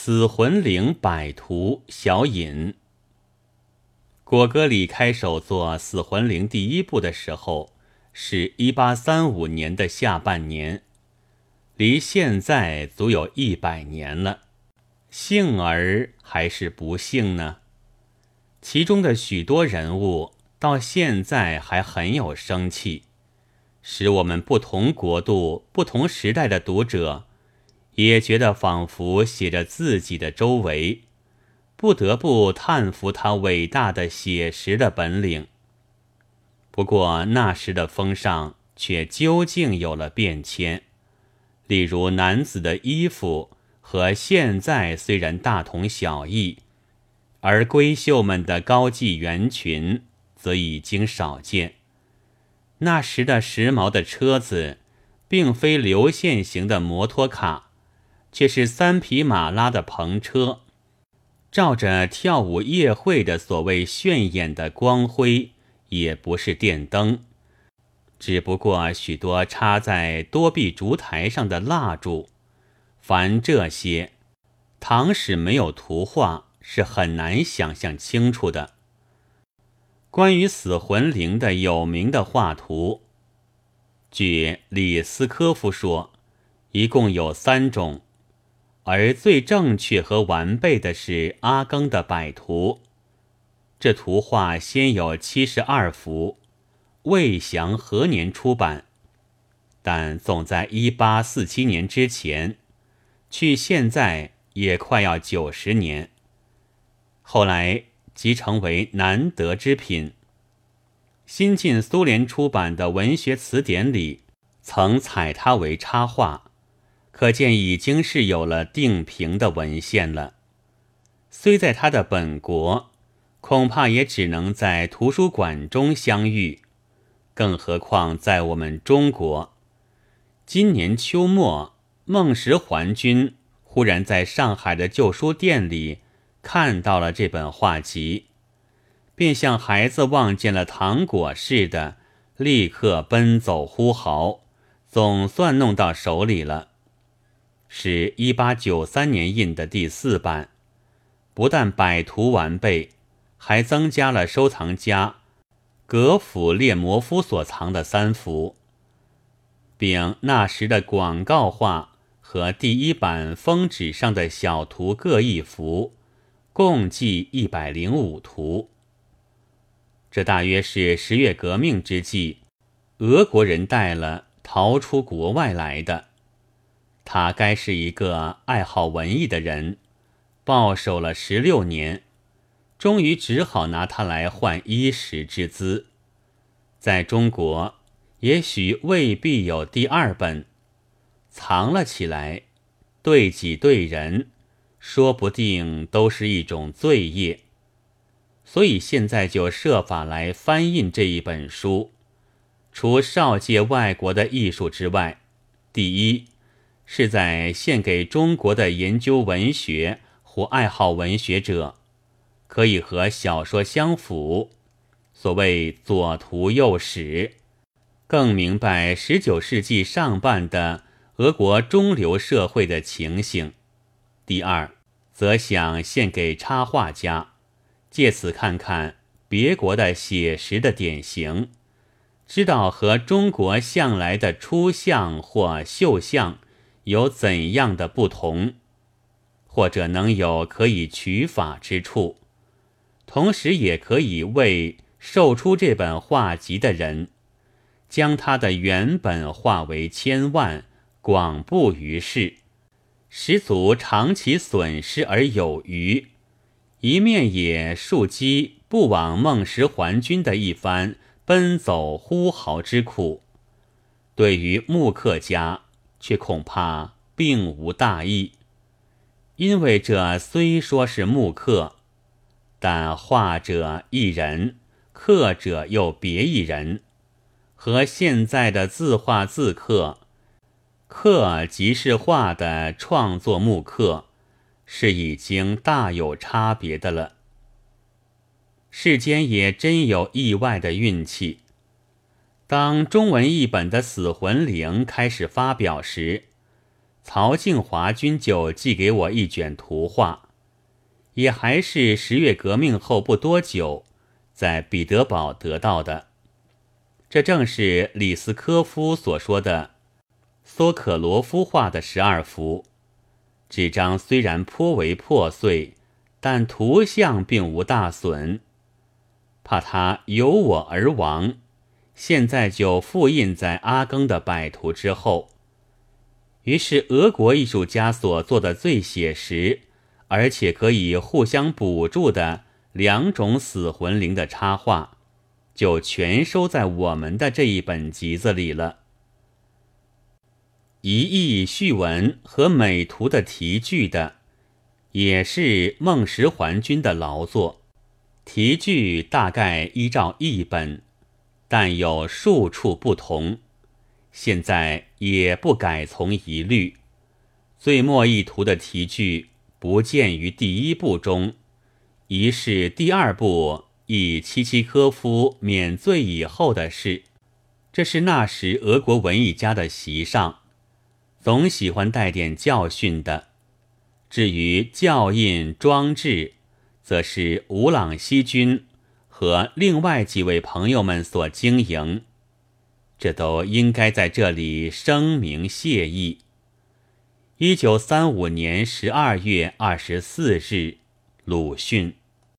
死魂灵百图小引。果戈里开手做《死魂灵》第一部的时候，是一八三五年的下半年，离现在足有一百年了。幸而还是不幸呢？其中的许多人物到现在还很有生气，使我们不同国度、不同时代的读者。也觉得仿佛写着自己的周围，不得不叹服他伟大的写实的本领。不过那时的风尚却究竟有了变迁，例如男子的衣服和现在虽然大同小异，而闺秀们的高髻圆裙则已经少见。那时的时髦的车子，并非流线型的摩托卡。却是三匹马拉的篷车，照着跳舞夜会的所谓炫眼的光辉，也不是电灯，只不过许多插在多臂烛台上的蜡烛。凡这些，唐史没有图画，是很难想象清楚的。关于死魂灵的有名的画图，据李斯科夫说，一共有三种。而最正确和完备的是阿庚的百图，这图画先有七十二幅，未详何年出版，但总在一八四七年之前，去现在也快要九十年。后来即成为难得之品。新晋苏联出版的文学词典里，曾采它为插画。可见已经是有了定评的文献了，虽在他的本国，恐怕也只能在图书馆中相遇，更何况在我们中国。今年秋末，孟石环君忽然在上海的旧书店里看到了这本画集，便像孩子望见了糖果似的，立刻奔走呼号，总算弄到手里了。是一八九三年印的第四版，不但百图完备，还增加了收藏家格甫列摩夫所藏的三幅，并那时的广告画和第一版封纸上的小图各一幅，共计一百零五图。这大约是十月革命之际，俄国人带了逃出国外来的。他该是一个爱好文艺的人，抱守了十六年，终于只好拿它来换衣食之资。在中国，也许未必有第二本，藏了起来，对己对人，说不定都是一种罪业。所以现在就设法来翻印这一本书，除少借外国的艺术之外，第一。是在献给中国的研究文学或爱好文学者，可以和小说相符，所谓左图右史，更明白十九世纪上半的俄国中流社会的情形。第二，则想献给插画家，借此看看别国的写实的典型，知道和中国向来的出相或绣相。有怎样的不同，或者能有可以取法之处，同时也可以为售出这本画集的人，将他的原本化为千万，广布于世，使足长其损失而有余。一面也庶积不枉孟石还君的一番奔走呼号之苦。对于木刻家。却恐怕并无大意，因为这虽说是木刻，但画者一人，刻者又别一人，和现在的字画字刻，刻即是画的创作木刻，是已经大有差别的了。世间也真有意外的运气。当中文译本的《死魂灵》开始发表时，曹庆华君就寄给我一卷图画，也还是十月革命后不多久，在彼得堡得到的。这正是李斯科夫所说的索可罗夫画的十二幅。纸张虽然颇为破碎，但图像并无大损。怕他由我而亡，现在就复印在阿庚的摆图之后。于是，俄国艺术家所做的最写实，而且可以互相补助的两种死魂灵的插画，就全收在我们的这一本集子里了。一译序文和美图的题句的，也是孟石环君的劳作，题句大概依照译本，但有数处不同。现在也不改从一律，最末一图的题句不见于第一部中，疑是第二部以契契科夫免罪以后的事。这是那时俄国文艺家的习上，总喜欢带点教训的。至于教印装置，则是吴朗西君和另外几位朋友们所经营。这都应该在这里声明谢意。一九三五年十二月二十四日，鲁迅。